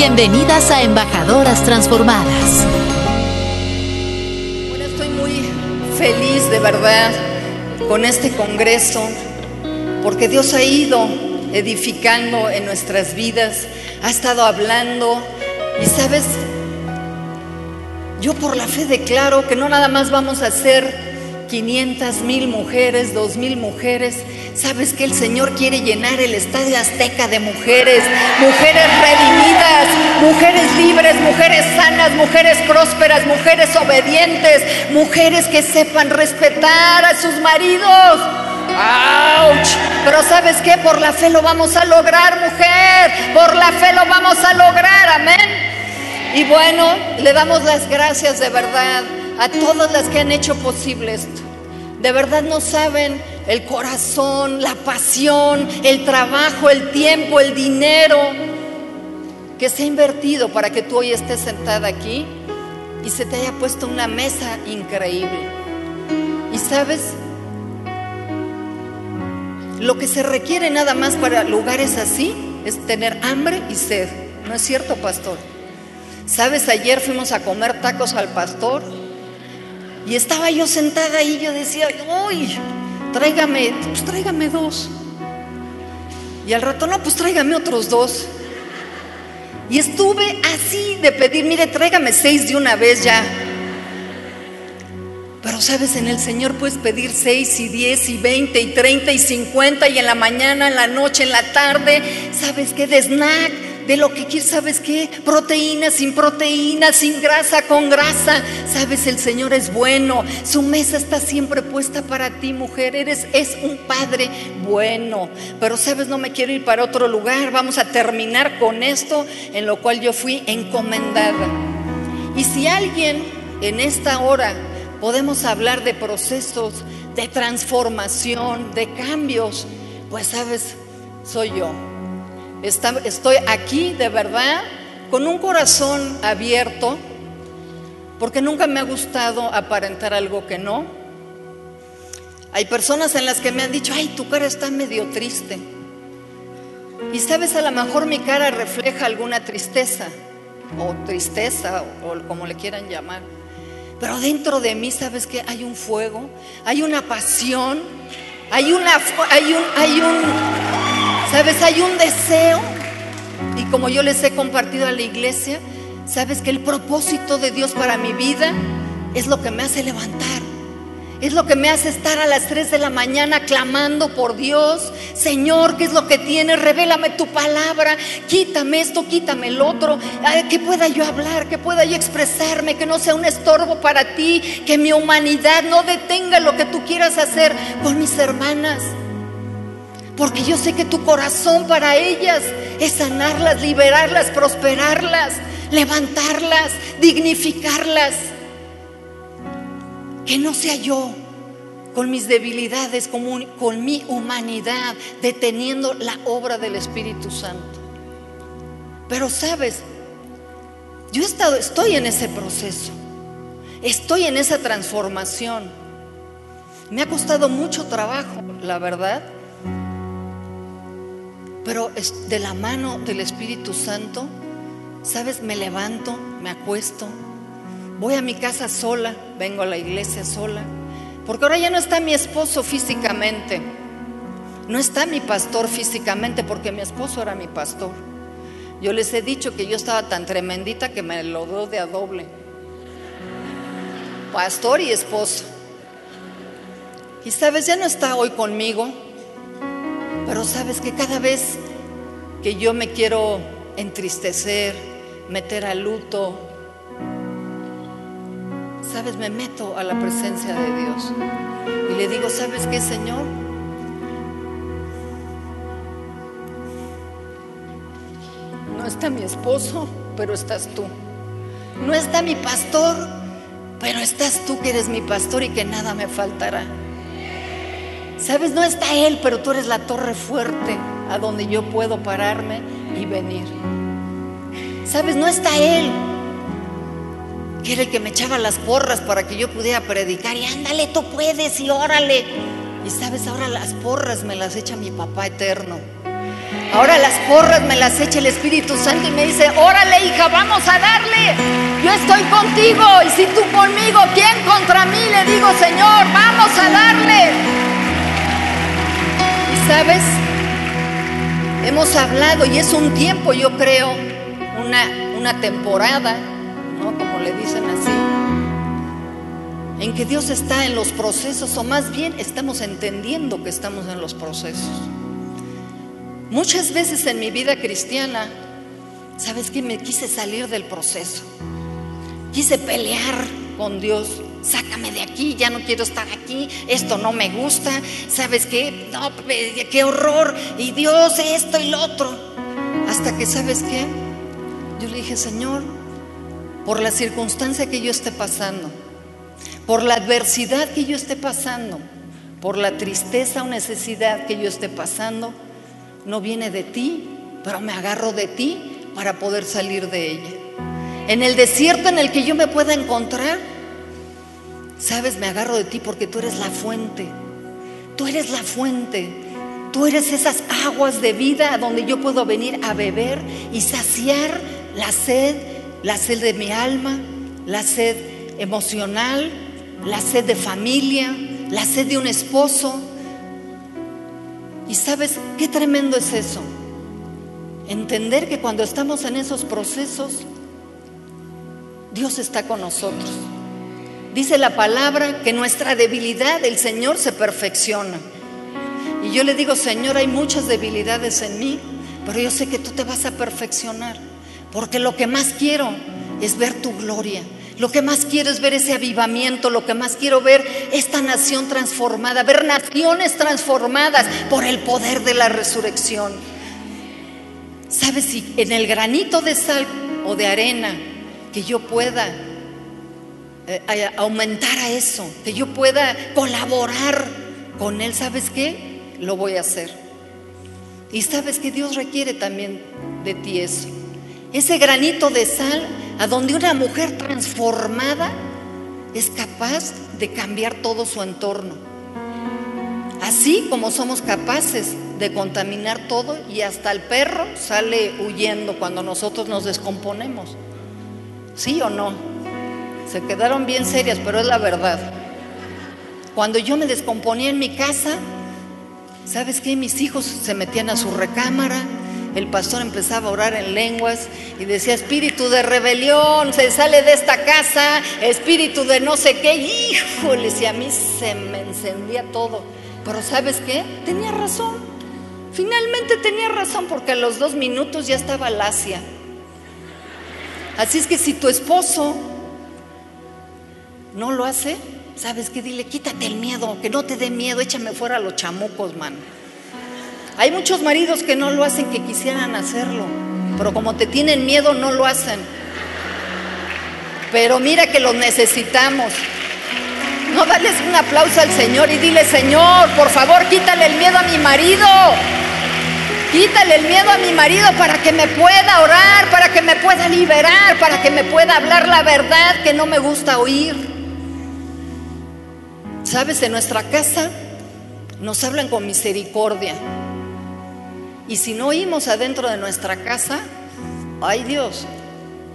Bienvenidas a Embajadoras Transformadas. Bueno, estoy muy feliz de verdad con este congreso, porque Dios ha ido edificando en nuestras vidas, ha estado hablando y sabes, yo por la fe declaro que no nada más vamos a ser 500 mil mujeres, 2 mil mujeres. Sabes que el Señor quiere llenar el estadio azteca de mujeres, mujeres redimidas, mujeres libres, mujeres sanas, mujeres prósperas, mujeres obedientes, mujeres que sepan respetar a sus maridos. ¡Auch! Pero sabes qué, por la fe lo vamos a lograr, mujer, por la fe lo vamos a lograr, amén. Y bueno, le damos las gracias de verdad a todas las que han hecho posible esto. De verdad no saben el corazón, la pasión, el trabajo, el tiempo, el dinero que se ha invertido para que tú hoy estés sentada aquí y se te haya puesto una mesa increíble. Y sabes, lo que se requiere nada más para lugares así es tener hambre y sed. ¿No es cierto, pastor? ¿Sabes? Ayer fuimos a comer tacos al pastor y estaba yo sentada ahí y yo decía, uy, tráigame, pues tráigame dos. Y al rato, no, pues tráigame otros dos. Y estuve así de pedir, mire, tráigame seis de una vez ya. Pero sabes, en el Señor puedes pedir seis y diez y veinte y treinta y cincuenta y en la mañana, en la noche, en la tarde, ¿sabes qué? De snack, de lo que quieres, ¿sabes qué? Proteína, sin proteína, sin grasa, con grasa. Sabes, el Señor es bueno. Su mesa está siempre puesta para ti, mujer. Eres, es un padre bueno. Pero sabes, no me quiero ir para otro lugar. Vamos a terminar con esto en lo cual yo fui encomendada. Y si alguien en esta hora podemos hablar de procesos, de transformación, de cambios, pues sabes, soy yo. Estoy aquí de verdad con un corazón abierto, porque nunca me ha gustado aparentar algo que no. Hay personas en las que me han dicho, ay, tu cara está medio triste. Y sabes, a lo mejor mi cara refleja alguna tristeza, o tristeza, o como le quieran llamar. Pero dentro de mí, ¿sabes que Hay un fuego, hay una pasión, hay, una, hay, un, hay un, ¿sabes? Hay un deseo. Y como yo les he compartido a la iglesia, ¿sabes que el propósito de Dios para mi vida es lo que me hace levantar? Es lo que me hace estar a las 3 de la mañana clamando por Dios. Señor, ¿qué es lo que tienes? Revélame tu palabra. Quítame esto, quítame el otro. Que pueda yo hablar, que pueda yo expresarme, que no sea un estorbo para ti. Que mi humanidad no detenga lo que tú quieras hacer con mis hermanas. Porque yo sé que tu corazón para ellas es sanarlas, liberarlas, prosperarlas, levantarlas, dignificarlas. Que no sea yo con mis debilidades, con, con mi humanidad, deteniendo la obra del Espíritu Santo. Pero sabes, yo he estado, estoy en ese proceso, estoy en esa transformación. Me ha costado mucho trabajo, la verdad, pero de la mano del Espíritu Santo, sabes, me levanto, me acuesto, voy a mi casa sola, vengo a la iglesia sola, porque ahora ya no está mi esposo físicamente, no está mi pastor físicamente, porque mi esposo era mi pastor. Yo les he dicho que yo estaba tan tremendita que me lo doy de a doble. Pastor y esposo. Y sabes, ya no está hoy conmigo, pero sabes que cada vez que yo me quiero entristecer, meter a luto, sabes, me meto a la presencia de Dios y le digo, ¿sabes qué, Señor? No está mi esposo, pero estás tú. No está mi pastor, pero estás tú que eres mi pastor y que nada me faltará. Sabes, no está Él, pero tú eres la torre fuerte a donde yo puedo pararme y venir. Sabes, no está Él, que era el que me echaba las porras para que yo pudiera predicar y ándale, tú puedes y órale. Y sabes, ahora las porras me las echa mi papá eterno. Ahora las porras me las echa el Espíritu Santo y me dice, órale hija, vamos a darle. Yo estoy contigo y si tú conmigo, ¿quién contra mí? Le digo, Señor, vamos a darle. Sabes, hemos hablado y es un tiempo, yo creo, una, una temporada, ¿no? Como le dicen así, en que Dios está en los procesos, o más bien estamos entendiendo que estamos en los procesos. Muchas veces en mi vida cristiana, ¿sabes qué? Me quise salir del proceso. Quise pelear con Dios. Sácame de aquí, ya no quiero estar aquí, esto no me gusta, ¿sabes qué? No, qué horror, y Dios esto y lo otro. Hasta que, ¿sabes qué? Yo le dije, Señor, por la circunstancia que yo esté pasando, por la adversidad que yo esté pasando, por la tristeza o necesidad que yo esté pasando, no viene de ti, pero me agarro de ti para poder salir de ella. En el desierto en el que yo me pueda encontrar, sabes, me agarro de ti porque tú eres la fuente. Tú eres la fuente. Tú eres esas aguas de vida donde yo puedo venir a beber y saciar la sed, la sed de mi alma, la sed emocional, la sed de familia, la sed de un esposo. Y sabes qué tremendo es eso. Entender que cuando estamos en esos procesos, Dios está con nosotros. Dice la palabra que nuestra debilidad el Señor se perfecciona. Y yo le digo, Señor, hay muchas debilidades en mí, pero yo sé que tú te vas a perfeccionar. Porque lo que más quiero es ver tu gloria. Lo que más quiero es ver ese avivamiento, lo que más quiero ver esta nación transformada, ver naciones transformadas por el poder de la resurrección. ¿Sabes si en el granito de sal o de arena que yo pueda eh, aumentar a eso, que yo pueda colaborar con Él, ¿sabes qué? Lo voy a hacer. Y sabes que Dios requiere también de ti eso. Ese granito de sal a donde una mujer transformada es capaz de cambiar todo su entorno. Así como somos capaces de contaminar todo y hasta el perro sale huyendo cuando nosotros nos descomponemos. ¿Sí o no? Se quedaron bien serias, pero es la verdad. Cuando yo me descomponía en mi casa, ¿sabes qué? Mis hijos se metían a su recámara, el pastor empezaba a orar en lenguas y decía, espíritu de rebelión, se sale de esta casa, espíritu de no sé qué, híjole, y a mí se me encendía todo. Pero ¿sabes qué? Tenía razón. Finalmente tenía razón porque a los dos minutos ya estaba lacia. Así es que si tu esposo no lo hace, ¿sabes qué? Dile, quítate el miedo, que no te dé miedo, échame fuera los chamucos, man. Hay muchos maridos que no lo hacen, que quisieran hacerlo, pero como te tienen miedo no lo hacen. Pero mira que los necesitamos. No dales un aplauso al Señor y dile, Señor, por favor, quítale el miedo a mi marido. Quítale el miedo a mi marido para que me pueda orar, para que me pueda liberar, para que me pueda hablar la verdad que no me gusta oír. Sabes, en nuestra casa nos hablan con misericordia. Y si no oímos adentro de nuestra casa, ay Dios,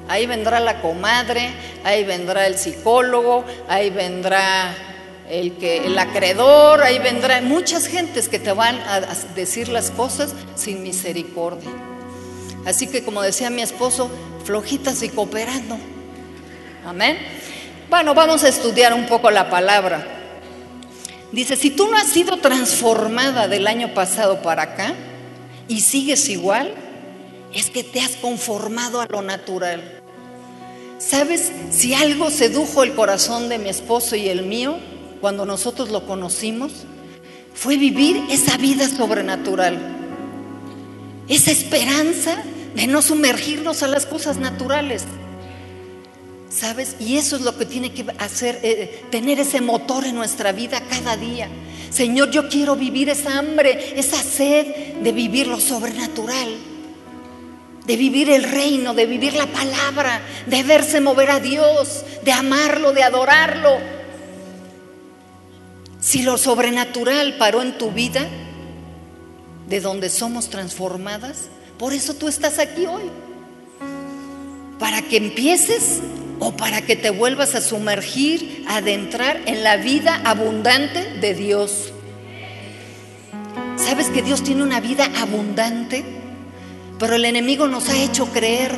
ahí vendrá la comadre, ahí vendrá el psicólogo, ahí vendrá el, que, el acreedor, ahí vendrá muchas gentes que te van a decir las cosas sin misericordia. Así que como decía mi esposo, flojitas y cooperando. Amén. Bueno, vamos a estudiar un poco la palabra. Dice, si tú no has sido transformada del año pasado para acá, y sigues igual, es que te has conformado a lo natural. ¿Sabes? Si algo sedujo el corazón de mi esposo y el mío cuando nosotros lo conocimos, fue vivir esa vida sobrenatural. Esa esperanza de no sumergirnos a las cosas naturales. ¿Sabes? Y eso es lo que tiene que hacer, eh, tener ese motor en nuestra vida cada día. Señor, yo quiero vivir esa hambre, esa sed de vivir lo sobrenatural, de vivir el reino, de vivir la palabra, de verse mover a Dios, de amarlo, de adorarlo. Si lo sobrenatural paró en tu vida, de donde somos transformadas. Por eso tú estás aquí hoy. Para que empieces o para que te vuelvas a sumergir, a adentrar en la vida abundante de Dios. ¿Sabes que Dios tiene una vida abundante? Pero el enemigo nos ha hecho creer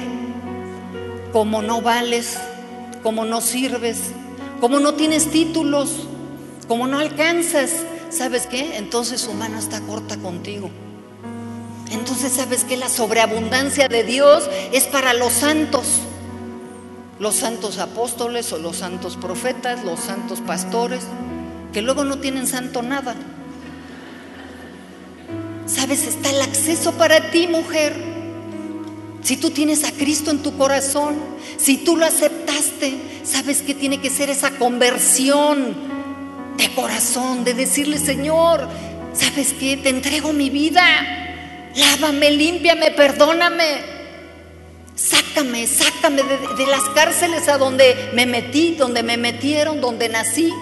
como no vales, como no sirves, como no tienes títulos, como no alcanzas. ¿Sabes qué? Entonces su mano está corta contigo. Entonces, ¿sabes qué? La sobreabundancia de Dios es para los santos. Los santos apóstoles o los santos profetas, los santos pastores, que luego no tienen santo nada. ¿Sabes? Está el acceso para ti, mujer. Si tú tienes a Cristo en tu corazón, si tú lo aceptaste, ¿sabes qué tiene que ser esa conversión de corazón? De decirle, Señor, ¿sabes qué? Te entrego mi vida. Lávame, límpiame, perdóname. Sácame, sácame de, las cárceles a donde me metí, donde me metieron, donde nací.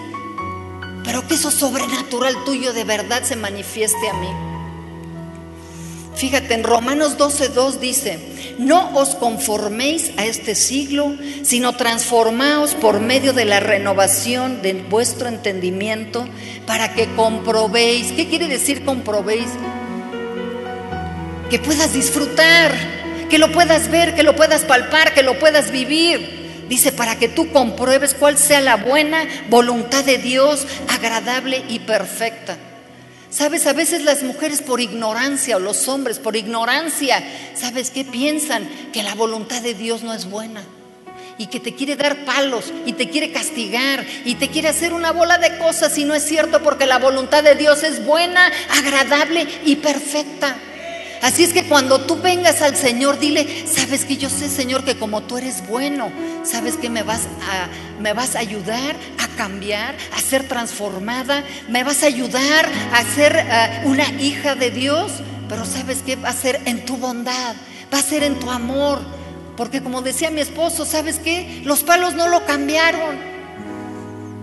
Pero que eso sobrenatural tuyo de verdad se manifieste a mí. Fíjate, en Romanos 12.2 dice, no os conforméis a este siglo, sino transformaos por medio de la renovación de vuestro entendimiento para que comprobéis. ¿Qué quiere decir comprobéis? Que puedas disfrutar, que lo puedas ver, que lo puedas palpar, que lo puedas vivir. Dice, para que tú compruebes cuál sea la buena voluntad de Dios, agradable y perfecta. Sabes, a veces las mujeres por ignorancia o los hombres por ignorancia, ¿sabes qué piensan? Que la voluntad de Dios no es buena y que te quiere dar palos y te quiere castigar y te quiere hacer una bola de cosas y no es cierto porque la voluntad de Dios es buena, agradable y perfecta. Así es que cuando tú vengas al Señor, dile, sabes que yo sé, Señor, que como tú eres bueno, sabes que me vas a, me vas a ayudar a cambiar, a ser transformada, me vas a ayudar a ser uh, una hija de Dios, pero sabes que va a ser en tu bondad, va a ser en tu amor, porque como decía mi esposo, ¿sabes qué? Los palos no lo cambiaron.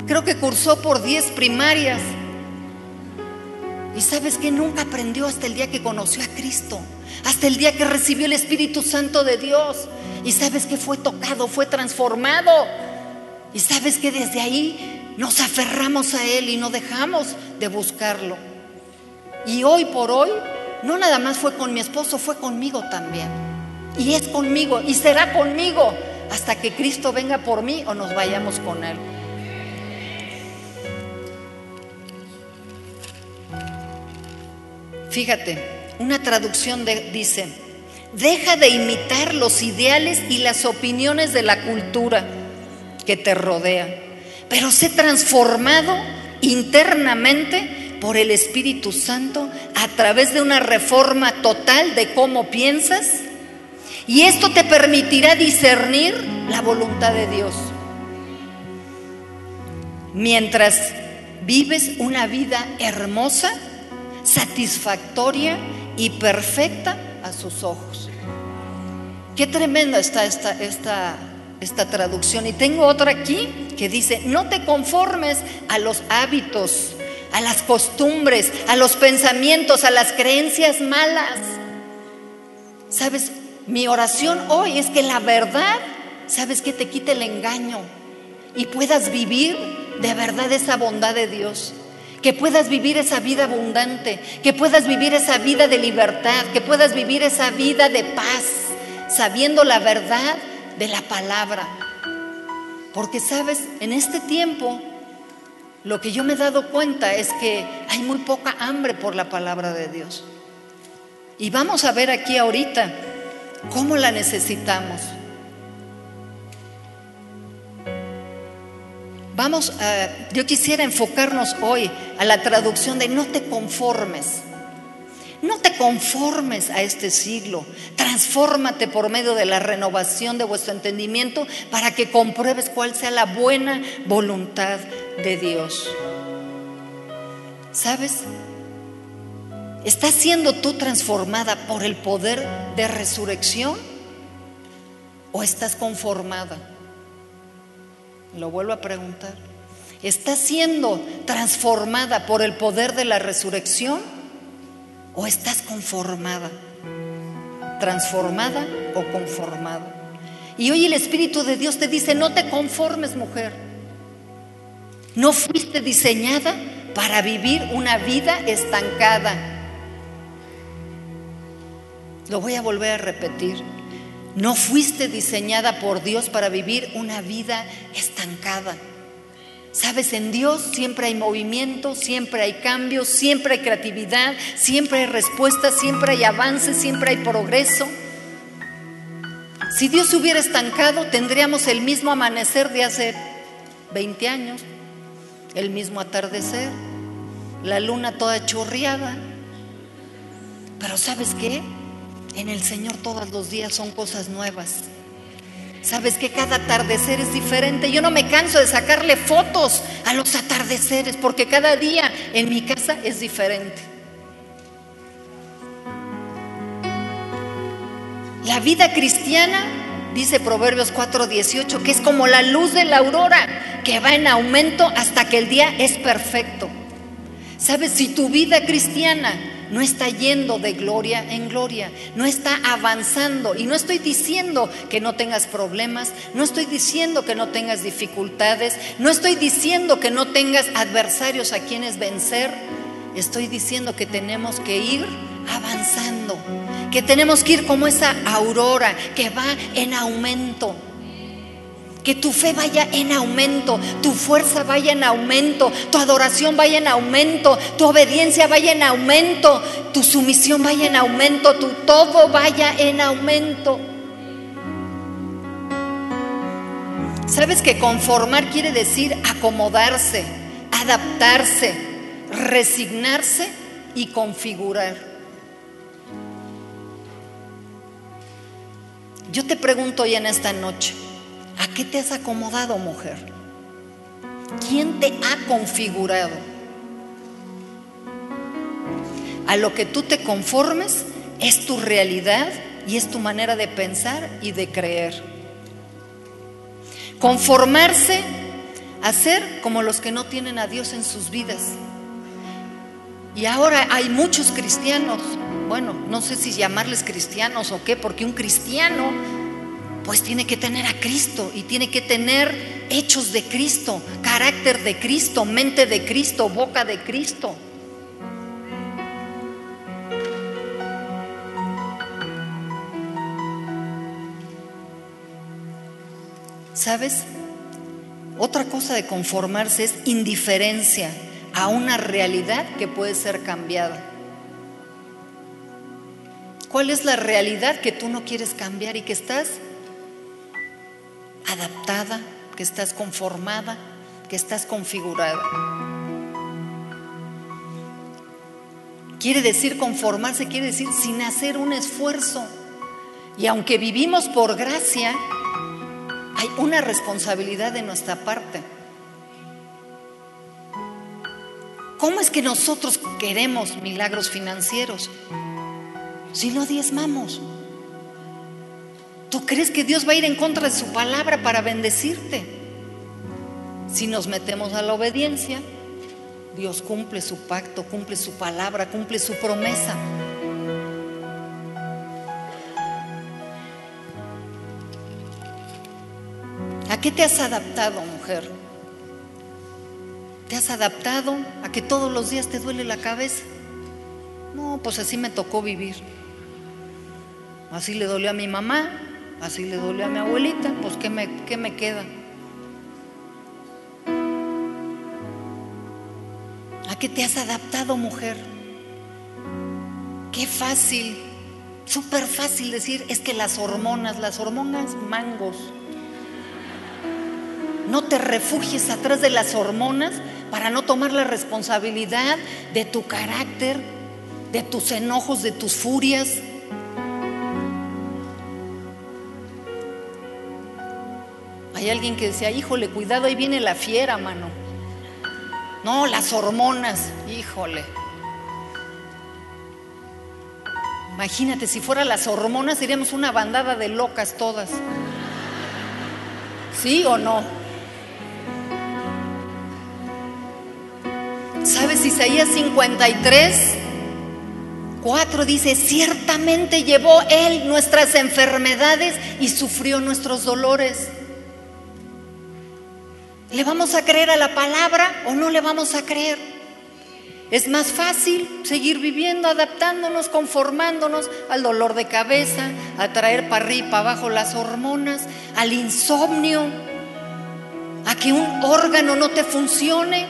Creo que cursó por 10 primarias y sabes que nunca aprendió hasta el día que conoció a Cristo, hasta el día que recibió el Espíritu Santo de Dios. Y sabes que fue tocado, fue transformado. Y sabes que desde ahí nos aferramos a Él y no dejamos de buscarlo. Y hoy por hoy, no nada más fue con mi esposo, fue conmigo también. Y es conmigo y será conmigo hasta que Cristo venga por mí o nos vayamos con Él. Fíjate, una traducción dice, deja de imitar los ideales y las opiniones de la cultura que te rodea, pero sé transformado internamente por el Espíritu Santo a través de una reforma total de cómo piensas y esto te permitirá discernir la voluntad de Dios. Mientras vives una vida hermosa, satisfactoria y perfecta a sus ojos. Qué tremenda está esta, esta, esta traducción. Y tengo otra aquí que dice, no te conformes a los hábitos, a las costumbres, a los pensamientos, a las creencias malas. Sabes, mi oración hoy es que la verdad, sabes que te quite el engaño y puedas vivir de verdad esa bondad de Dios que puedas vivir esa vida abundante, que puedas vivir esa vida de libertad, que puedas vivir esa vida de paz, sabiendo la verdad de la palabra. Porque sabes, en este tiempo lo que yo me he dado cuenta es que hay muy poca hambre por la palabra de Dios. Y vamos a ver aquí ahorita cómo la necesitamos. Vamos a, yo quisiera enfocarnos hoy a la traducción de no te conformes. No te conformes a este siglo. Transfórmate por medio de la renovación de vuestro entendimiento para que compruebes cuál sea la buena voluntad de Dios. ¿Sabes? ¿Estás siendo tú transformada por el poder de resurrección? ¿O estás conformada? Lo vuelvo a preguntar. ¿Está siendo transformada por el poder de la resurrección? ¿O estás conformada? ¿Transformada o conformada? Y hoy el Espíritu de Dios te dice, no te conformes mujer. No fuiste diseñada para vivir una vida estancada. Lo voy a volver a repetir. No fuiste diseñada por Dios para vivir una vida estancada. Sabes, en Dios siempre hay movimiento, siempre hay cambio, siempre hay creatividad, siempre hay respuesta, siempre hay avance, siempre hay progreso. Si Dios se hubiera estancado, tendríamos el mismo amanecer de hace 20 años, el mismo atardecer, la luna toda chorreada. Pero ¿sabes qué? En el Señor todos los días son cosas nuevas. Sabes que cada atardecer es diferente. Yo no me canso de sacarle fotos a los atardeceres porque cada día en mi casa es diferente. La vida cristiana, dice Proverbios 4:18, que es como la luz de la aurora que va en aumento hasta que el día es perfecto. Sabes, si tu vida cristiana no está yendo de gloria en gloria, no está avanzando. Y no estoy diciendo que no tengas problemas, no estoy diciendo que no tengas dificultades, no estoy diciendo que no tengas adversarios a quienes vencer. Estoy diciendo que tenemos que ir avanzando, que tenemos que ir como esa aurora que va en aumento. Que tu fe vaya en aumento, tu fuerza vaya en aumento, tu adoración vaya en aumento, tu obediencia vaya en aumento, tu sumisión vaya en aumento, tu todo vaya en aumento. ¿Sabes que conformar quiere decir acomodarse, adaptarse, resignarse y configurar? Yo te pregunto hoy en esta noche, ¿A qué te has acomodado, mujer? ¿Quién te ha configurado? A lo que tú te conformes es tu realidad y es tu manera de pensar y de creer. Conformarse a ser como los que no tienen a Dios en sus vidas. Y ahora hay muchos cristianos, bueno, no sé si llamarles cristianos o qué, porque un cristiano pues tiene que tener a Cristo y tiene que tener hechos de Cristo, carácter de Cristo, mente de Cristo, boca de Cristo. ¿Sabes? Otra cosa de conformarse es indiferencia a una realidad que puede ser cambiada. ¿Cuál es la realidad que tú no quieres cambiar y que estás adaptada, que estás conformada, que estás configurada. Quiere decir conformarse, quiere decir sin hacer un esfuerzo. Y aunque vivimos por gracia, hay una responsabilidad de nuestra parte. ¿Cómo es que nosotros queremos milagros financieros si no diezmamos? ¿Tú crees que Dios va a ir en contra de su palabra para bendecirte? Si nos metemos a la obediencia, Dios cumple su pacto, cumple su palabra, cumple su promesa. ¿A qué te has adaptado, mujer? ¿Te has adaptado a que todos los días te duele la cabeza? No, pues así me tocó vivir. Así le dolió a mi mamá, Así le dolió a mi abuelita, pues ¿qué me, qué me queda? ¿A qué te has adaptado, mujer? Qué fácil, súper fácil decir, es que las hormonas, las hormonas mangos. No te refugies atrás de las hormonas para no tomar la responsabilidad de tu carácter, de tus enojos, de tus furias. Alguien que decía, híjole, cuidado, ahí viene la fiera, mano. No, las hormonas, híjole. Imagínate, si fuera las hormonas seríamos una bandada de locas todas. ¿Sí o no? ¿Sabes Isaías 53? 4 dice, ciertamente llevó Él nuestras enfermedades y sufrió nuestros dolores. ¿Le vamos a creer a la palabra o no le vamos a creer? Es más fácil seguir viviendo, adaptándonos, conformándonos al dolor de cabeza, a traer para arriba y para abajo las hormonas, al insomnio, a que un órgano no te funcione.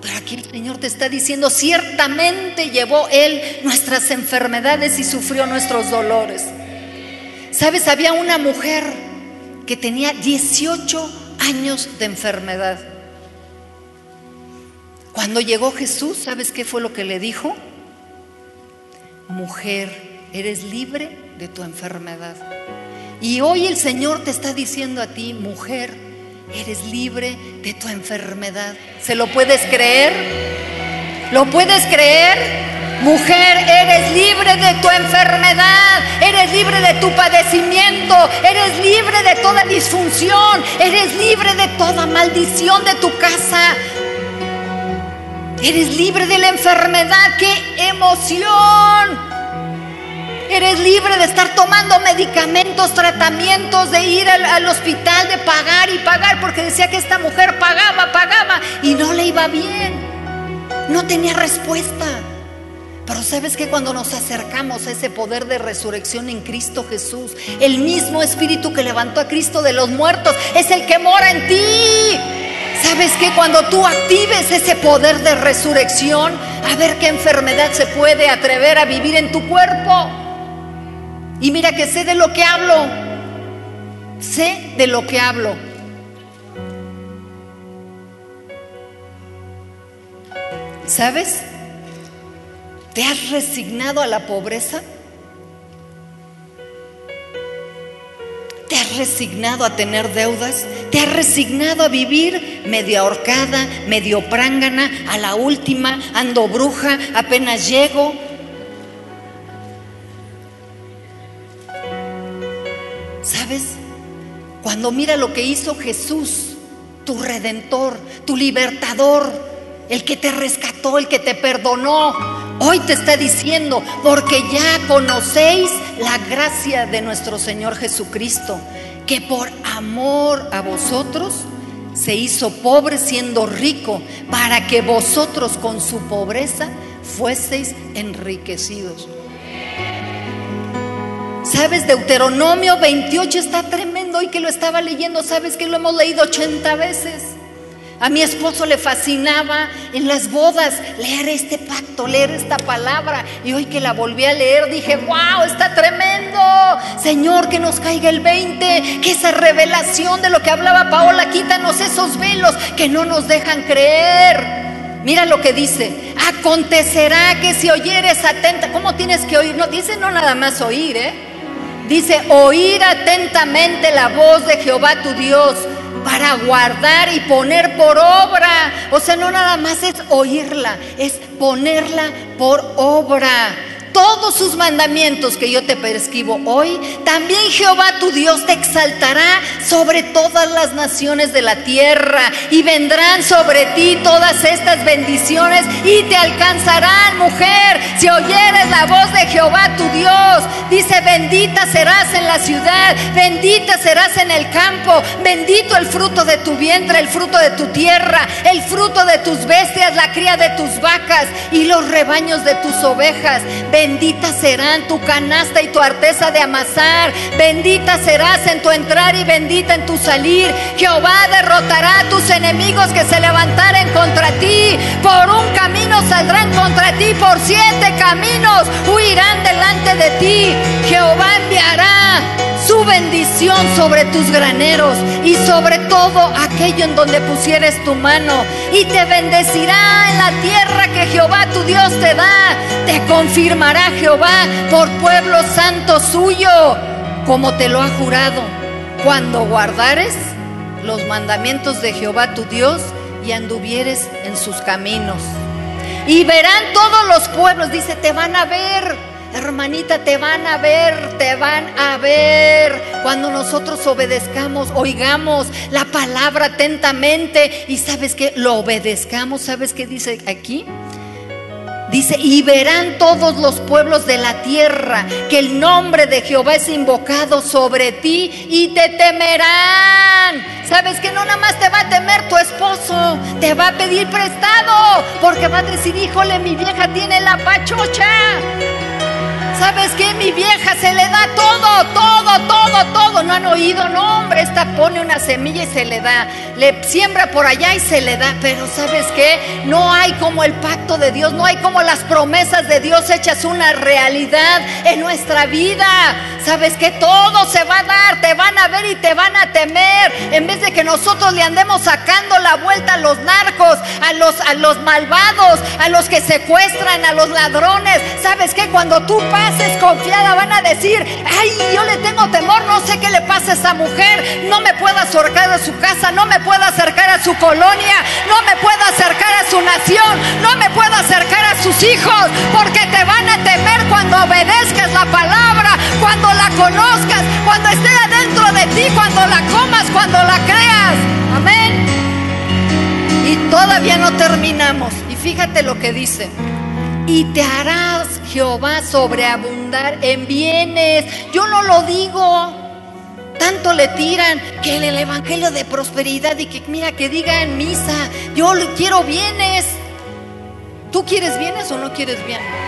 Pero aquí el Señor te está diciendo, ciertamente llevó Él nuestras enfermedades y sufrió nuestros dolores. ¿Sabes? Había una mujer que tenía 18 años de enfermedad. Cuando llegó Jesús, ¿sabes qué fue lo que le dijo? Mujer, eres libre de tu enfermedad. Y hoy el Señor te está diciendo a ti, mujer, eres libre de tu enfermedad. ¿Se lo puedes creer? ¿Lo puedes creer? Mujer, eres libre de tu enfermedad, eres libre de tu padecimiento, eres libre de toda disfunción, eres libre de toda maldición de tu casa. Eres libre de la enfermedad, qué emoción. Eres libre de estar tomando medicamentos, tratamientos, de ir al, al, hospital, de pagar y pagar, porque decía que esta mujer pagaba, pagaba y no le iba bien. No tenía respuesta. Pero sabes que cuando nos acercamos a ese poder de resurrección en Cristo Jesús, el mismo Espíritu que levantó a Cristo de los muertos es el que mora en ti. ¿Sabes que cuando tú actives ese poder de resurrección, a ver qué enfermedad se puede atrever a vivir en tu cuerpo? Y mira que sé de lo que hablo. Sé de lo que hablo. ¿Sabes? ¿Te has resignado a la pobreza? ¿Te has resignado a tener deudas? ¿Te has resignado a vivir medio ahorcada, medio prángana, a la última, ando bruja, apenas llego? ¿Sabes? Cuando mira lo que hizo Jesús, tu redentor, tu libertador, el que te rescató, el que te perdonó, hoy te está diciendo, porque ya conocéis la gracia de nuestro Señor Jesucristo, que por amor a vosotros se hizo pobre siendo rico, para que vosotros con su pobreza fueseis enriquecidos. ¿Sabes? Deuteronomio 28 está tremendo y que lo estaba leyendo, ¿sabes que lo hemos leído 80 veces? A mi esposo le fascinaba en las bodas leer este pacto, leer esta palabra. Y hoy que la volví a leer dije, wow, está tremendo. Señor, que nos caiga el 20, que esa revelación de lo que hablaba Paola, quítanos esos velos que no nos dejan creer. Mira lo que dice, acontecerá que si oyeres atenta, ¿cómo tienes que oír? No, dice no nada más oír, ¿eh? Dice, oír atentamente la voz de Jehová tu Dios para guardar y poner por obra. O sea, no nada más es oírla, es ponerla por obra todos sus mandamientos que yo te prescribo hoy, también Jehová tu Dios te exaltará sobre todas las naciones de la tierra y vendrán sobre ti todas estas bendiciones y te alcanzarán, mujer, si oyeres la voz de Jehová tu Dios. Dice, bendita serás en la ciudad, bendita serás en el campo, bendito el fruto de tu vientre, el fruto de tu tierra, el fruto de tus bestias, la cría de tus vacas y los rebaños de tus ovejas. Bendita serán tu canasta y tu arteza de amasar. Bendita serás en tu entrar y bendita en tu salir. Jehová derrotará a tus enemigos que se levantaren contra ti. Por un camino saldrán contra ti, por siete caminos huirán de sobre tus graneros y sobre todo aquello en donde pusieres tu mano. Y te bendecirá en la tierra que Jehová tu Dios te da. Te confirmará Jehová por pueblo santo suyo, como te lo ha jurado, cuando guardares los mandamientos de Jehová tu Dios y anduvieres en sus caminos. Y verán todos los pueblos, dice, te van a ver, hermanita, te van a ver, te van a ver. Cuando nosotros obedezcamos, oigamos la palabra atentamente y sabes que lo obedezcamos, ¿sabes qué dice aquí? Dice, y verán todos los pueblos de la tierra que el nombre de Jehová es invocado sobre ti y te temerán. Sabes que no nada más te va a temer tu esposo, te va a pedir prestado, porque va a decir, híjole, mi vieja tiene la pachocha. ¿Sabes qué? Mi vieja se le da todo, todo, todo, todo. ¿No han oído? No, hombre, esta pone una semilla y se le da. Le siembra por allá y se le da. Pero ¿sabes qué? No hay como el pacto de Dios, no hay como las promesas de Dios hechas una realidad en nuestra vida. ¿Sabes qué? Todo se va a dar, te van a ver y te van a temer. En vez de que nosotros le andemos sacando la vuelta a los narcos, a los, a los malvados, a los que secuestran, a los ladrones. ¿Sabes qué? Cuando tú es confiada, van a decir, ay, yo le tengo temor, no sé qué le pasa a esa mujer, no me puedo acercar a su casa, no me puedo acercar a su colonia, no me puedo acercar a su nación, no me puedo acercar a sus hijos, porque te van a temer cuando obedezcas la palabra, cuando la conozcas, cuando esté adentro de ti, cuando la comas, cuando la creas. Amén. Y todavía no terminamos. Y fíjate lo que dice y te harás Jehová sobreabundar en bienes. Yo no lo digo. Tanto le tiran que el evangelio de prosperidad y que mira que diga en misa, yo quiero bienes. ¿Tú quieres bienes o no quieres bienes?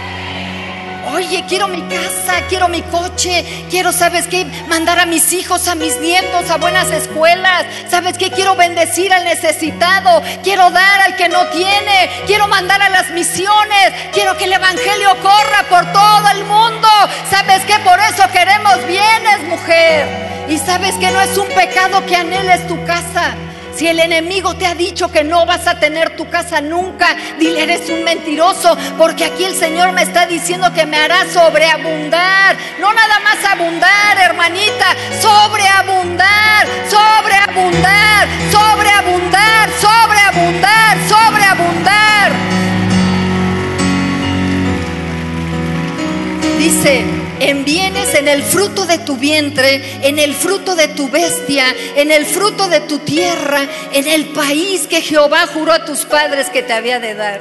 Oye, quiero mi casa, quiero mi coche, quiero, ¿sabes qué? Mandar a mis hijos, a mis nietos a buenas escuelas. ¿Sabes qué? Quiero bendecir al necesitado, quiero dar al que no tiene, quiero mandar a las misiones, quiero que el Evangelio corra por todo el mundo. ¿Sabes qué? Por eso queremos bienes, mujer. Y sabes que no es un pecado que anheles tu casa. Si el enemigo te ha dicho que no vas a tener tu casa nunca, dile eres un mentiroso, porque aquí el Señor me está diciendo que me hará sobreabundar. No nada más abundar, hermanita, sobreabundar, sobreabundar, sobreabundar, sobreabundar, sobreabundar. Dice, en bienes, en el fruto de tu vientre, en el fruto de tu bestia, en el fruto de tu tierra, en el país que Jehová juró a tus padres que te había de dar.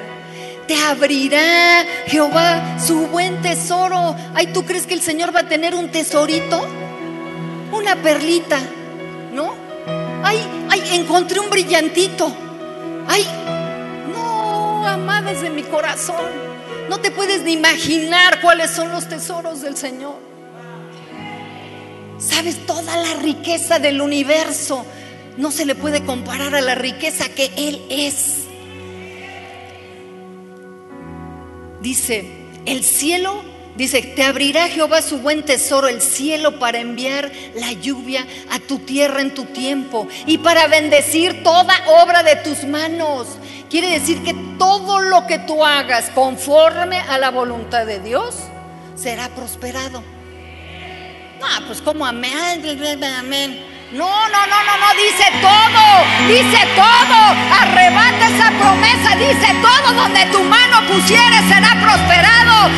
Te abrirá Jehová su buen tesoro. Ay, ¿tú crees que el Señor va a tener un tesorito? Una perlita, ¿no? Ay, ay, encontré un brillantito. Ay, no, amadas de mi corazón. No te puedes ni imaginar cuáles son los tesoros del Señor. Sabes, toda la riqueza del universo no se le puede comparar a la riqueza que Él es. Dice, el cielo, dice, te abrirá Jehová su buen tesoro, el cielo, para enviar la lluvia a tu tierra en tu tiempo y para bendecir toda obra de tus manos. Quiere decir que todo lo que tú hagas conforme a la voluntad de Dios será prosperado. No, pues como amén, amén. No, no, no, no, no, dice todo, dice todo. Arrebata esa promesa, dice todo donde tu mano pusiere será prosperado.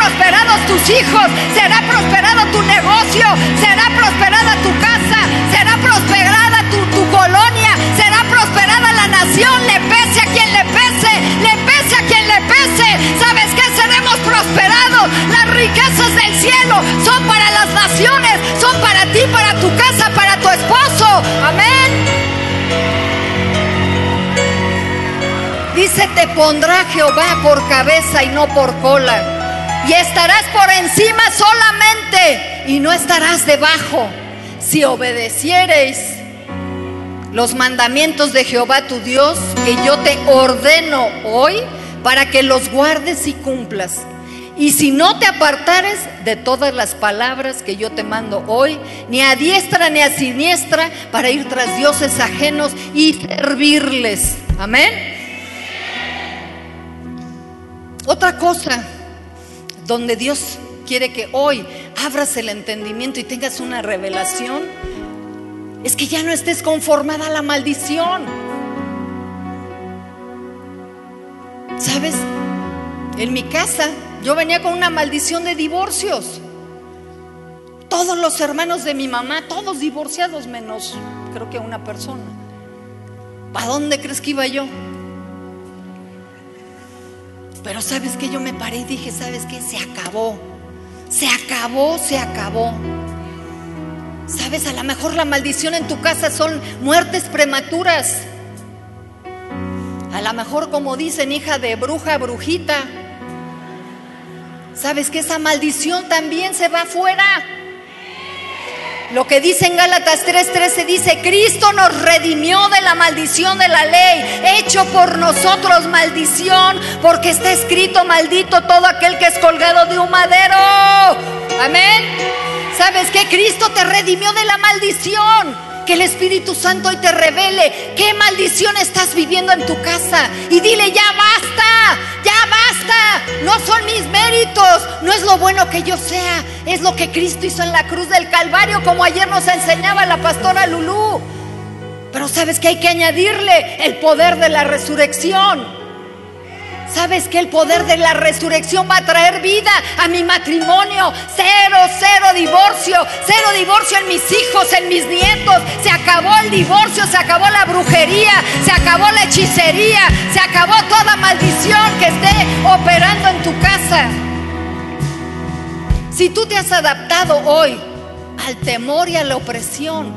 Prosperados tus hijos, será prosperado tu negocio, será prosperada tu casa, será prosperada tu, colonia, será prosperada la nación, le pese a quien le pese, le pese a quien le pese. ¿Sabes qué? Seremos prosperados. Las riquezas del cielo son para las naciones, son para ti, para tu casa, para tu esposo. Amén. Dice, te pondrá Jehová por cabeza y no por cola. Y estarás por encima solamente y no estarás debajo. Si obedeciereis los mandamientos de Jehová tu Dios que yo te ordeno hoy para que los guardes y cumplas. Y si no te apartares de todas las palabras que yo te mando hoy, ni a diestra ni a siniestra, para ir tras dioses ajenos y servirles. Amén. Otra cosa donde Dios quiere que hoy abras el entendimiento y tengas una revelación es que ya no estés conformada a la maldición. ¿Sabes? En mi casa yo venía con una maldición de divorcios. Todos los hermanos de mi mamá, todos divorciados menos creo que una persona. ¿Para dónde crees que iba yo? Pero sabes que yo me paré y dije, ¿sabes qué? Se acabó. Se acabó, se acabó. Sabes, a lo mejor la maldición en tu casa son muertes prematuras. A lo mejor como dicen, hija de bruja, brujita. Sabes que esa maldición también se va afuera. Lo que dice en Gálatas 3:13 dice, Cristo nos redimió de la maldición de la ley, hecho por nosotros maldición, porque está escrito maldito todo aquel que es colgado de un madero. Amén. ¿Sabes que Cristo te redimió de la maldición? Que el Espíritu Santo hoy te revele qué maldición estás viviendo en tu casa. Y dile, ya basta, ya basta. No son mis méritos, no es lo bueno que yo sea, es lo que Cristo hizo en la cruz del Calvario, como ayer nos enseñaba la pastora Lulú. Pero sabes que hay que añadirle el poder de la resurrección. ¿Sabes que el poder de la resurrección va a traer vida a mi matrimonio? Cero, cero divorcio, cero divorcio en mis hijos, en mis nietos. Se acabó el divorcio, se acabó la brujería, se acabó la hechicería, se acabó toda maldición que esté operando en tu casa. Si tú te has adaptado hoy al temor y a la opresión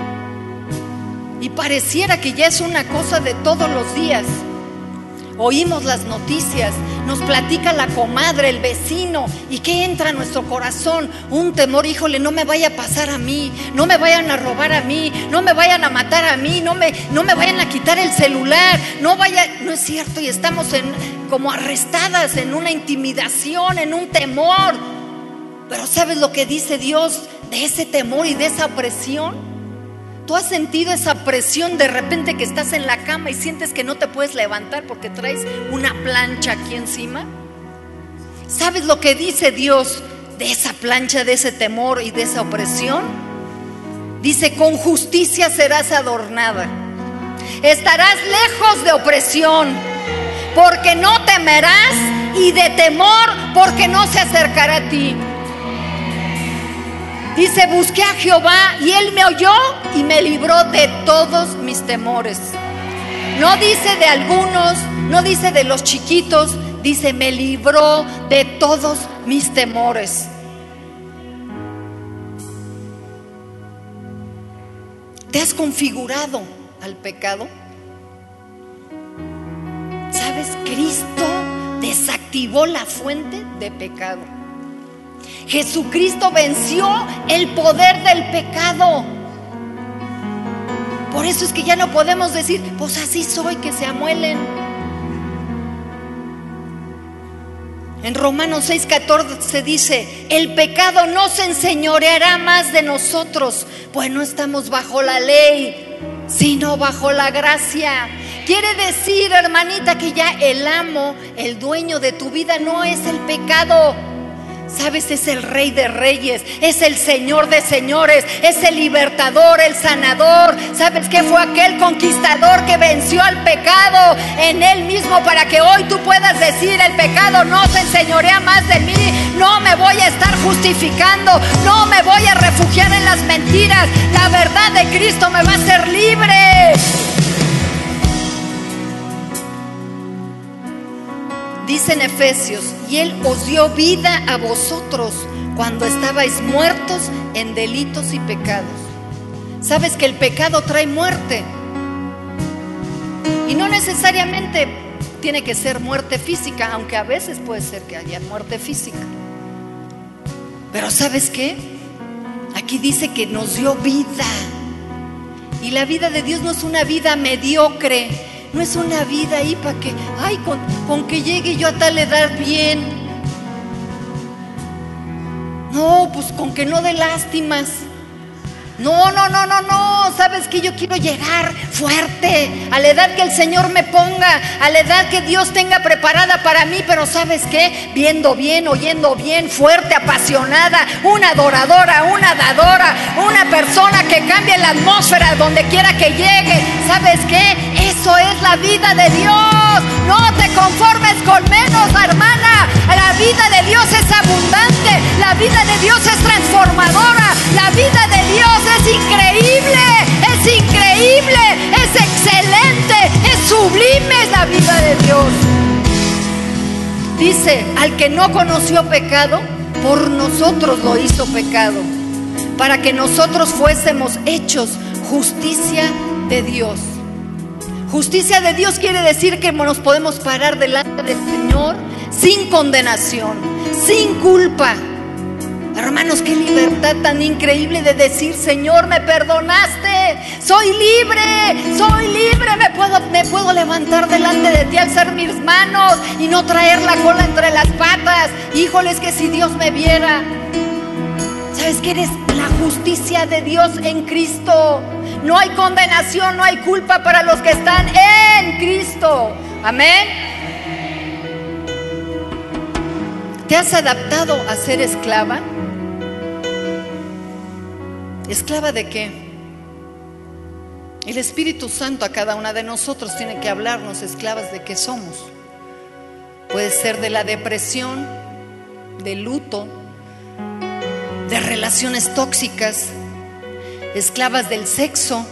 y pareciera que ya es una cosa de todos los días, Oímos las noticias, nos platica la comadre, el vecino, y que entra a nuestro corazón un temor, híjole, no me vaya a pasar a mí, no me vayan a robar a mí, no me vayan a matar a mí, no me, no me vayan a quitar el celular, no vaya, no es cierto, y estamos en, como arrestadas en una intimidación, en un temor. Pero ¿sabes lo que dice Dios de ese temor y de esa opresión? ¿Tú has sentido esa presión de repente que estás en la cama y sientes que no te puedes levantar porque traes una plancha aquí encima? ¿Sabes lo que dice Dios de esa plancha, de ese temor y de esa opresión? Dice, con justicia serás adornada. Estarás lejos de opresión, porque no temerás y de temor, porque no se acercará a ti. Dice, busqué a Jehová y él me oyó y me libró de todos mis temores. No dice de algunos, no dice de los chiquitos, dice, me libró de todos mis temores. ¿Te has configurado al pecado? ¿Sabes? Cristo desactivó la fuente de pecado. Jesucristo venció el poder del pecado. Por eso es que ya no podemos decir, pues así soy, que se amuelen. En Romanos 6:14 dice, el pecado no se enseñoreará más de nosotros, pues no estamos bajo la ley, sino bajo la gracia. Quiere decir, hermanita, que ya el amo, el dueño de tu vida no es el pecado Sabes, es el rey de reyes, es el señor de señores, es el libertador, el sanador. Sabes que fue aquel conquistador que venció al pecado en él mismo para que hoy tú puedas decir el pecado no se enseñorea más de mí, no me voy a estar justificando, no me voy a refugiar en las mentiras. La verdad de Cristo me va a hacer libre. Dice en Efesios, y Él os dio vida a vosotros cuando estabais muertos en delitos y pecados. Sabes que el pecado trae muerte. Y no necesariamente tiene que ser muerte física, aunque a veces puede ser que haya muerte física. Pero ¿sabes qué? Aquí dice que nos dio vida. Y la vida de Dios no es una vida mediocre, no es una vida ahí para que, ay, con, que llegue yo a tal edad bien. No, pues con que no dé lástimas. No, no, no, no, no. Sabes que yo quiero llegar fuerte a la edad que el Señor me ponga, a la edad que Dios tenga preparada para mí. Pero sabes qué? Viendo bien, oyendo bien, fuerte, apasionada, una adoradora, una dadora, una persona que cambie la atmósfera donde quiera que llegue. ¿Sabes qué? Eso es la vida de Dios. No te conformes con menos, hermana. La vida de Dios es abundante. La vida de Dios es transformadora. La vida de Dios es increíble. Es increíble. Es excelente. Es sublime la vida de Dios. dice, al que no conoció pecado, por nosotros lo hizo pecado, para que nosotros fuésemos hechos justicia de Dios. Justicia de Dios quiere decir que nos podemos parar delante del Señor sin condenación, sin culpa. Hermanos, qué libertad tan increíble de decir, Señor, me perdonaste, soy libre, soy libre, me puedo, me puedo levantar delante de ti, alzar mis manos y no traer la cola entre las patas. Híjoles, que si Dios me viera, ¿sabes que eres la justicia de Dios en Cristo? No hay condenación, no hay culpa para los que están en Cristo. Amén. ¿Te has adaptado a ser esclava? ¿Esclava de qué? El Espíritu Santo a cada una de nosotros tiene que hablarnos esclavas de qué somos. Puede ser de la depresión, del luto, de relaciones tóxicas, esclavas del sexo,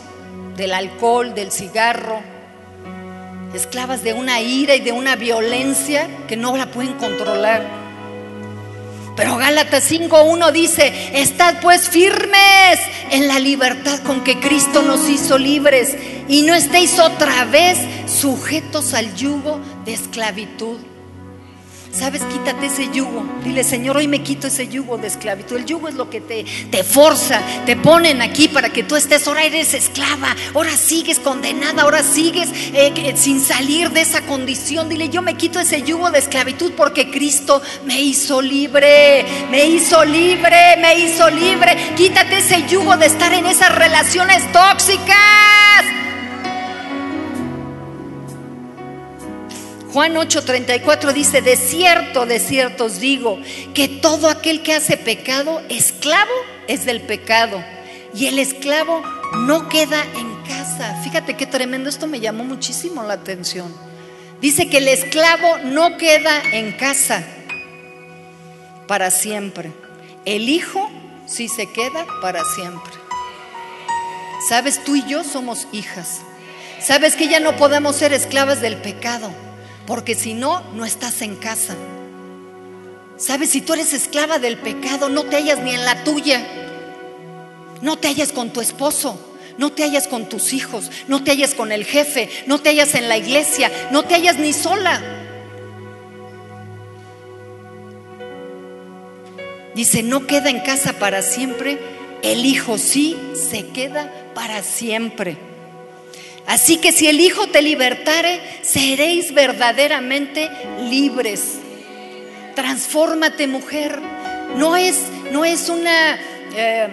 del alcohol, del cigarro, esclavas de una ira y de una violencia que no la pueden controlar. Pero Gálatas 5.1 dice, estad pues firmes en la libertad con que Cristo nos hizo libres y no estéis otra vez sujetos al yugo de esclavitud. ¿Sabes? Quítate ese yugo. Dile, Señor, hoy me quito ese yugo de esclavitud. El yugo es lo que te, te forza, te ponen aquí para que tú estés. Ahora eres esclava, ahora sigues condenada, ahora sigues eh, sin salir de esa condición. Dile, yo me quito ese yugo de esclavitud porque Cristo me hizo libre, me hizo libre, me hizo libre. Quítate ese yugo de estar en esas relaciones tóxicas. Juan 8:34 dice, de cierto, de cierto os digo, que todo aquel que hace pecado, esclavo es del pecado. Y el esclavo no queda en casa. Fíjate qué tremendo, esto me llamó muchísimo la atención. Dice que el esclavo no queda en casa para siempre. El hijo sí se queda para siempre. Sabes, tú y yo somos hijas. Sabes que ya no podemos ser esclavas del pecado. Porque si no, no estás en casa. Sabes, si tú eres esclava del pecado, no te hallas ni en la tuya. No te hallas con tu esposo, no te hallas con tus hijos, no te hallas con el jefe, no te hallas en la iglesia, no te hallas ni sola. Dice, no queda en casa para siempre, el hijo sí se queda para siempre. Así que si el Hijo te libertare, seréis verdaderamente libres. Transfórmate, mujer. No es, no es una... Eh,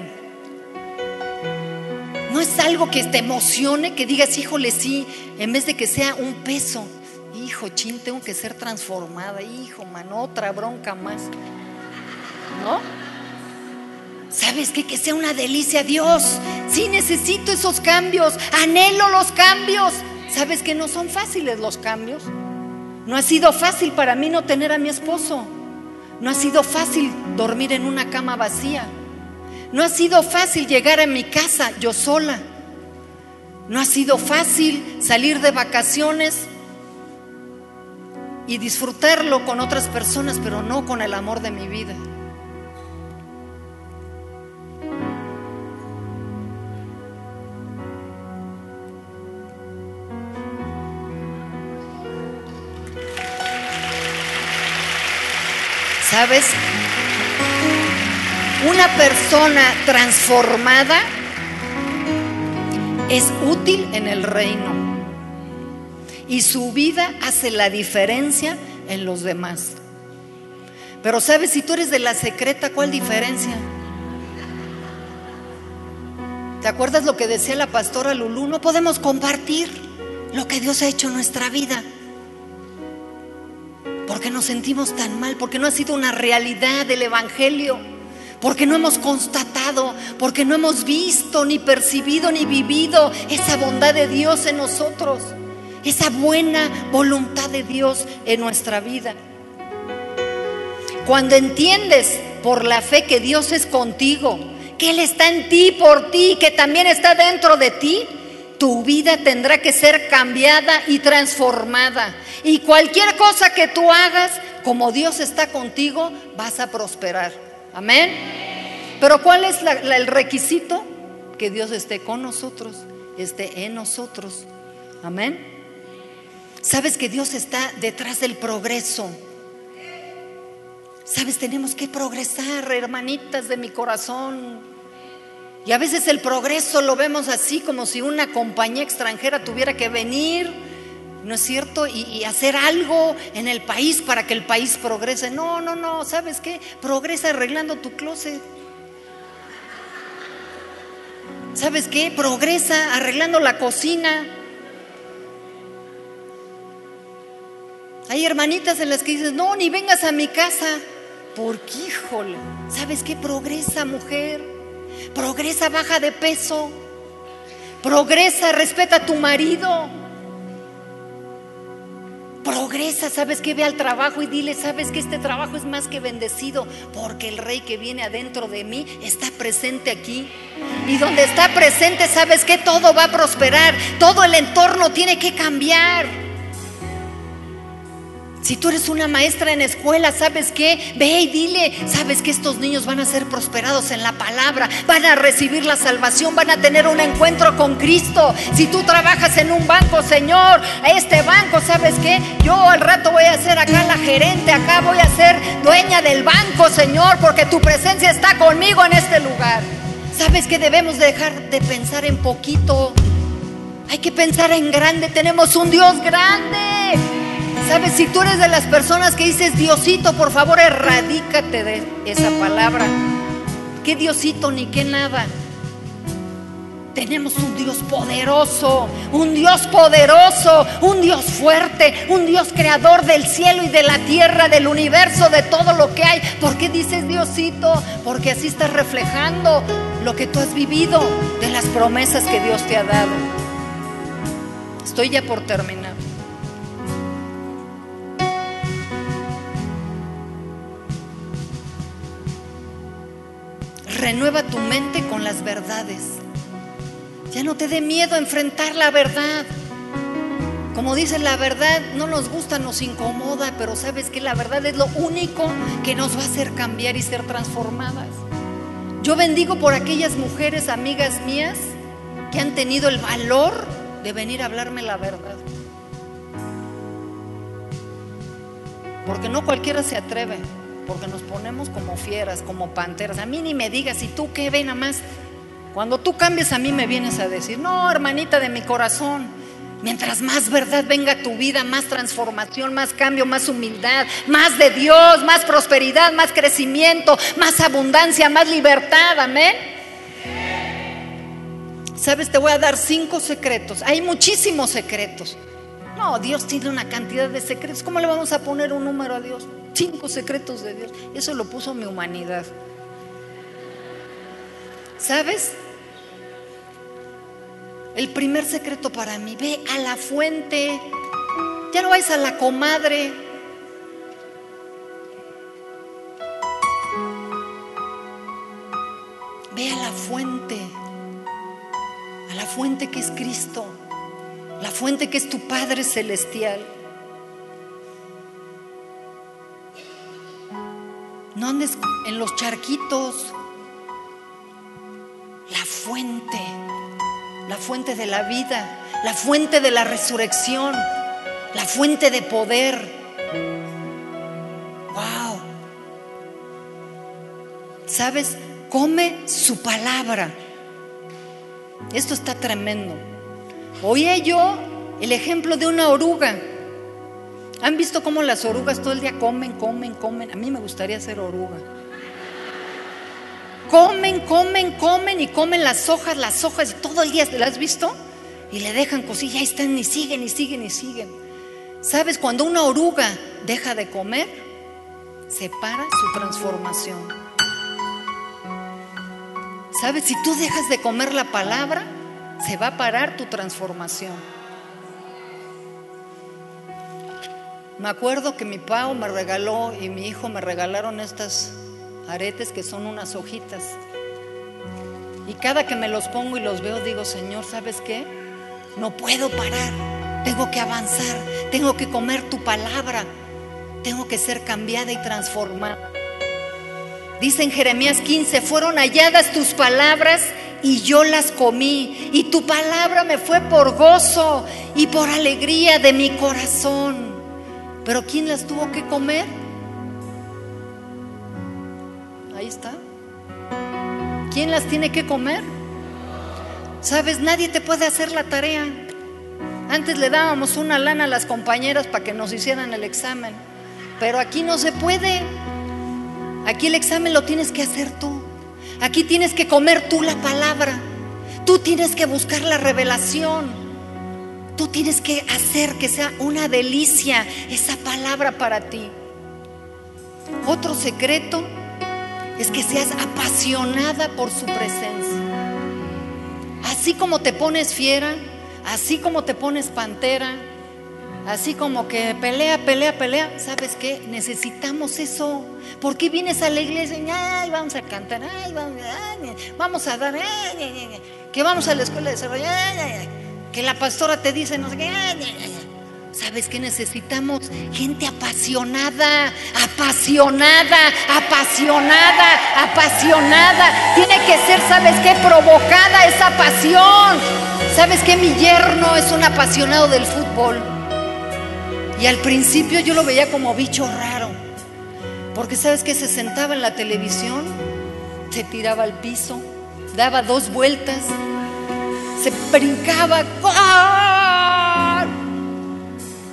no es algo que te emocione, que digas, híjole, sí, en vez de que sea un peso. Hijo, chin, tengo que ser transformada. Hijo, man, otra bronca más. ¿No? ¿Sabes qué? Que sea una delicia Dios. Sí necesito esos cambios, anhelo los cambios. ¿Sabes que no son fáciles los cambios? No ha sido fácil para mí no tener a mi esposo. No ha sido fácil dormir en una cama vacía. No ha sido fácil llegar a mi casa yo sola. No ha sido fácil salir de vacaciones y disfrutarlo con otras personas, pero no con el amor de mi vida. ¿Sabes? Una persona transformada es útil en el reino y su vida hace la diferencia en los demás. Pero sabes, si tú eres de la secreta, ¿cuál diferencia? ¿Te acuerdas lo que decía la pastora Lulú? No podemos compartir lo que Dios ha hecho en nuestra vida porque nos sentimos tan mal, porque no ha sido una realidad del Evangelio, porque no hemos constatado, porque no hemos visto, ni percibido, ni vivido esa bondad de Dios en nosotros, esa buena voluntad de Dios en nuestra vida. Cuando entiendes por la fe que Dios es contigo, que Él está en ti por ti, que también está dentro de ti, tu vida tendrá que ser cambiada y transformada. Y cualquier cosa que tú hagas como Dios está contigo, vas a prosperar. Amén. Pero ¿cuál es el requisito? Que Dios esté con nosotros, esté en nosotros. Amén. Sabes que Dios está detrás del progreso. Sabes, tenemos que progresar, hermanitas de mi corazón. Y a veces el progreso lo vemos así como si una compañía extranjera tuviera que venir, ¿no es cierto? Y, hacer algo en el país para que el país progrese. No, no, no, ¿sabes qué? Progresa arreglando tu closet. ¿Sabes qué? Progresa arreglando la cocina. Hay hermanitas en las que dices, no, ni vengas a mi casa. Porque, híjole, ¿sabes qué? Progresa, mujer. Progresa, baja de peso. Progresa, respeta a tu marido. Progresa, sabes que ve al trabajo y dile, sabes que este trabajo es más que bendecido porque el rey que viene adentro de mí está presente aquí. Y donde está presente, sabes que todo va a prosperar, todo el entorno tiene que cambiar. Si tú eres una maestra en escuela, ¿sabes qué? Ve y dile, ¿sabes que estos niños van a ser prosperados en la palabra? Van a recibir la salvación, van a tener un encuentro con Cristo. Si tú trabajas en un banco, Señor, este banco, ¿sabes qué? Yo al rato voy a ser acá la gerente, acá voy a ser dueña del banco, Señor, porque tu presencia está conmigo en este lugar. ¿Sabes que debemos dejar de pensar en poquito? Hay que pensar en grande, tenemos un Dios grande. ¿Sabes? Si tú eres de las personas que dices, Diosito, por favor, erradícate de esa palabra. ¿Qué Diosito ni qué nada? Tenemos un Dios poderoso, un Dios poderoso, un Dios fuerte, un Dios creador del cielo y de la tierra, del universo, de todo lo que hay. ¿Por qué dices Diosito? Porque así estás reflejando lo que tú has vivido de las promesas que Dios te ha dado. Estoy ya por terminar. Renueva tu mente con las verdades. Ya no te dé miedo enfrentar la verdad. Como dice la verdad, no nos gusta, nos incomoda, pero sabes que la verdad es lo único que nos va a hacer cambiar y ser transformadas. Yo bendigo por aquellas mujeres, amigas mías, que han tenido el valor de venir a hablarme la verdad. Porque no cualquiera se atreve porque nos ponemos como fieras, como panteras. A mí ni me digas, ¿y tú qué ve nada más? Cuando tú cambias a mí me vienes a decir, no, hermanita de mi corazón, mientras más verdad venga a tu vida, más transformación, más cambio, más humildad, más de Dios, más prosperidad, más crecimiento, más abundancia, más libertad, amén. Sabes, te voy a dar cinco secretos. Hay muchísimos secretos. No, Dios tiene una cantidad de secretos. ¿Cómo le vamos a poner un número a Dios? Cinco secretos de Dios. Eso lo puso mi humanidad. ¿Sabes? El primer secreto para mí, ve a la fuente. Ya no vais a la comadre. Fuente que es tu Padre Celestial. No andes en los charquitos. La fuente, la fuente de la vida, la fuente de la resurrección, la fuente de poder. Wow. ¿Sabes? Come su palabra. Esto está tremendo. Oye yo el ejemplo de una oruga. ¿Han visto cómo las orugas todo el día comen, comen, comen? A mí me gustaría ser oruga. Comen, comen, comen y comen las hojas, las hojas, y todo el día, ¿las has visto? Y le dejan cosillas, ahí están, y siguen, y siguen, y siguen. ¿Sabes? Cuando una oruga deja de comer, se para su transformación. ¿Sabes? Si tú dejas de comer la palabra, se va a parar tu transformación. Me acuerdo que mi pao me regaló y mi hijo me regalaron estas aretes que son unas hojitas. Y cada que me los pongo y los veo, digo, Señor, ¿sabes qué? No puedo parar. Tengo que avanzar. Tengo que comer tu palabra. tengo que ser cambiada y transformada. Dice en Jeremías 15, fueron halladas tus palabras y yo las comí, y tu palabra me fue por gozo y por alegría de mi corazón. Pero ¿quién las tuvo que comer? Ahí está. ¿Quién las tiene que comer? Sabes, nadie te puede hacer la tarea. Antes le dábamos una lana a las compañeras para que nos hicieran el examen, pero aquí no se puede. Aquí el examen lo tienes que hacer tú. Aquí tienes que comer tú la palabra. Tú tienes que buscar la revelación. Tú tienes que hacer que sea una delicia esa palabra para ti. Otro secreto es que seas apasionada por su presencia. Así como te pones fiera, así como te pones pantera, así como que pelea, pelea, pelea, ¿sabes qué? Necesitamos eso. ¿Por qué vienes a la iglesia? Ay, vamos a cantar, ay, vamos, a dar, que vamos a la escuela de desarrollo, que la pastora te dice, no sé qué, ¿Sabes qué necesitamos? Gente apasionada, apasionada, apasionada, apasionada. Tiene que ser, ¿sabes qué? Provocada esa pasión. ¿Sabes qué? Mi yerno es un apasionado del fútbol. Y al principio yo lo veía como bicho raro. Porque sabes que se sentaba en la televisión, se tiraba al piso, daba dos vueltas, se brincaba.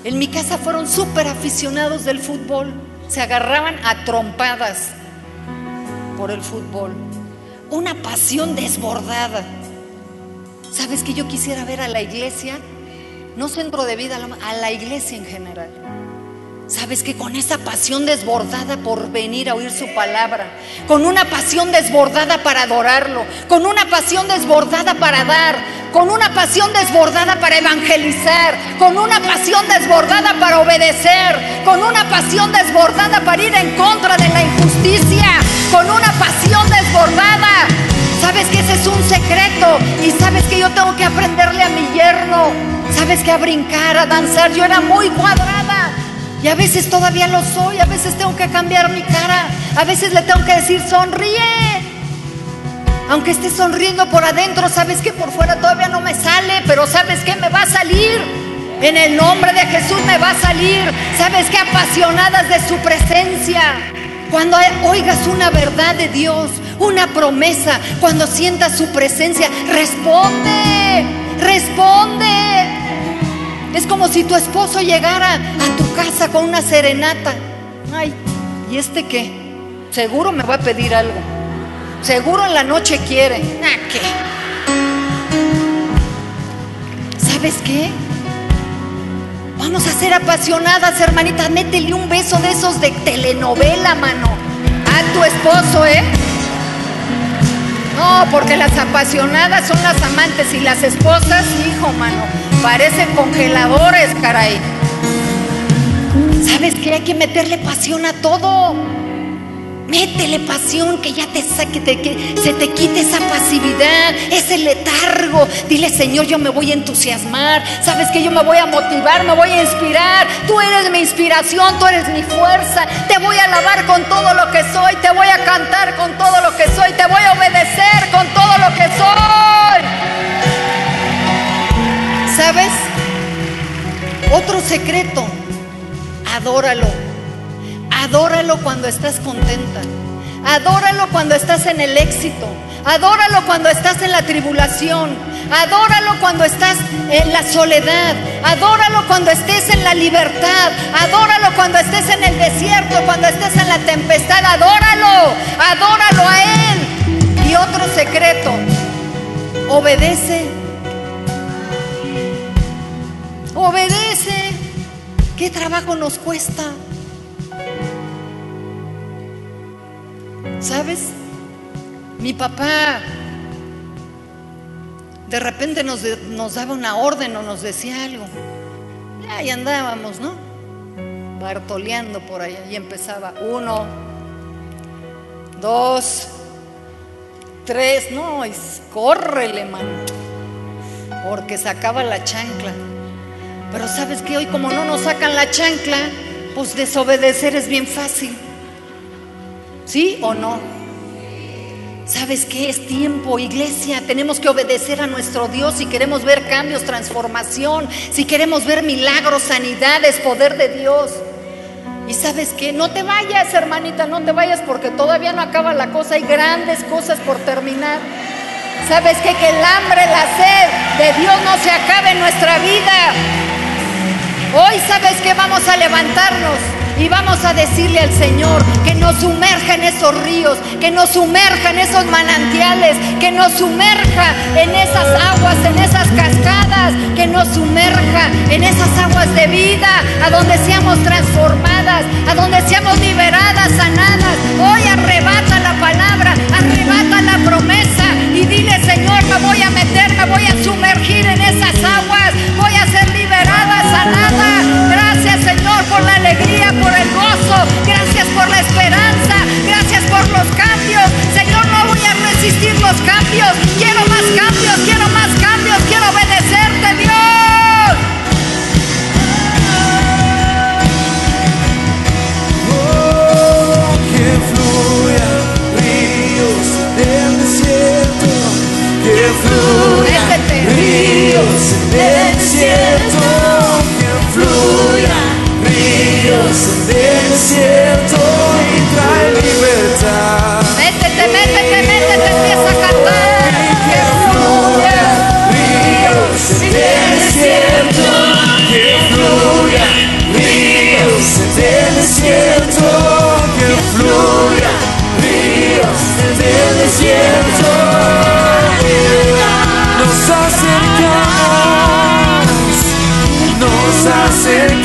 En mi casa fueron súper aficionados del fútbol, se agarraban a trompadas por el fútbol. Una pasión desbordada. ¿Sabes que yo quisiera ver a la iglesia? No centro de vida, a la iglesia en general Sabes que con esa pasión desbordada por venir a oír su palabra, con una pasión desbordada para adorarlo, con una pasión desbordada para dar, con una pasión desbordada para evangelizar, con una pasión desbordada para obedecer, con una pasión desbordada para ir en contra de la injusticia, con una pasión desbordada. Sabes que ese es un secreto y sabes que yo tengo que aprenderle a mi yerno. Sabes que a brincar, a danzar, yo era muy cuadrada. Y a veces todavía lo soy, a veces tengo que cambiar mi cara, a veces le tengo que decir sonríe. Aunque esté sonriendo por adentro, sabes que por fuera todavía no me sale, pero sabes que me va a salir. En el nombre de Jesús me va a salir. Sabes que apasionadas de su presencia. Cuando oigas una verdad de Dios, una promesa, cuando sientas su presencia, responde, responde. Es como si tu esposo llegara a tu casa con una serenata. Ay, ¿y este qué? Seguro me va a pedir algo. Seguro en la noche quiere. Ah, ¿qué? ¿Sabes qué? Vamos a ser apasionadas, hermanitas. Métele un beso de esos de telenovela, mano. A tu esposo, ¿eh? No, porque las apasionadas son las amantes y las esposas, hijo, mano, parecen congeladores, caray. ¿Sabes que hay que meterle pasión a todo? Métele pasión, que ya te saque, que se te quite esa pasividad, ese letargo. Dile, Señor, yo me voy a entusiasmar. Sabes que yo me voy a motivar, me voy a inspirar. Tú eres mi inspiración, tú eres mi fuerza. Te voy a alabar con todo lo que soy. Te voy a cantar con todo lo que soy. Te voy a obedecer con todo lo que soy. ¿Sabes? Otro secreto, adóralo. Adóralo cuando estás contenta. Adóralo cuando estás en el éxito. Adóralo cuando estás en la tribulación. Adóralo cuando estás en la soledad. Adóralo cuando estés en la libertad. Adóralo cuando estés en el desierto, cuando estés en la tempestad. Adóralo. Adóralo a Él. Y otro secreto. Obedece. Obedece. ¿Qué trabajo nos cuesta? ¿Sabes? Mi papá de repente nos, daba una orden o nos decía algo. Y ahí andábamos, ¿no? Bartoleando por allá. Y empezaba uno, dos, tres. No, y córrele, mano. Porque sacaba la chancla. Pero sabes que hoy como no nos sacan la chancla, Pues desobedecer es bien fácil. ¿Sí o no? ¿Sabes qué? Es tiempo, iglesia. Tenemos que obedecer a nuestro Dios si queremos ver cambios, transformación, si queremos ver milagros, sanidades, poder de Dios. Y sabes qué? No te vayas, hermanita, no te vayas porque todavía no acaba la cosa. Hay grandes cosas por terminar. ¿Sabes qué? Que el hambre, la sed de Dios no se acabe en nuestra vida. Hoy sabes que vamos a levantarnos y vamos a decirle al Señor que nos sumerja en esos ríos, que nos sumerja en esos manantiales, que nos sumerja en esas aguas, en esas cascadas, que nos sumerja en esas aguas de vida, a donde seamos transformadas, a donde seamos liberadas, sanadas. Hoy arrebata la palabra, arrebata la promesa y dile Señor, me voy a meter, me voy a sumergir en esas aguas, voy a ser liberada, sanada. Por la alegría, por el gozo, gracias por la esperanza, gracias por los cambios. Señor, no voy a resistir los cambios, quiero más cambios, quiero más cambios, quiero obedecerte Dios. Oh, que fluya ríos del desierto, nos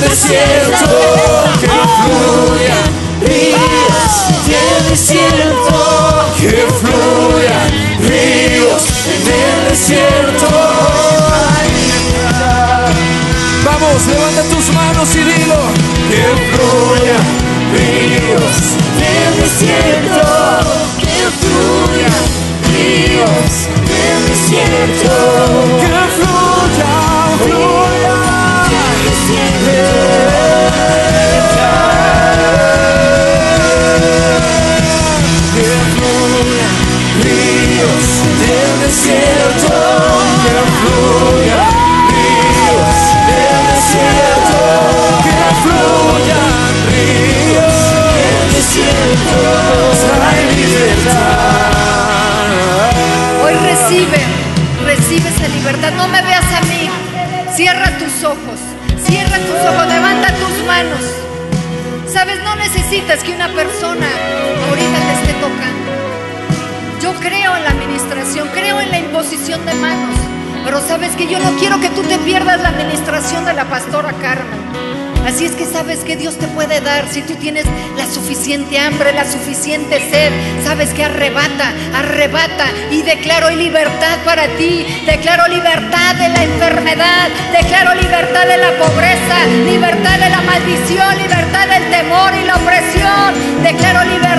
del desierto, que fluya, ríos ríos del desierto, que fluya, que fluya, ríos ríos del desierto. Vamos, levanta tus manos y dilo, que fluya, ríos del desierto, que fluya, ríos del desierto, arrebata, y declaro libertad para ti. Declaro libertad de la enfermedad, declaro libertad de la pobreza, libertad de la maldición, libertad del temor y la opresión. Declaro libertad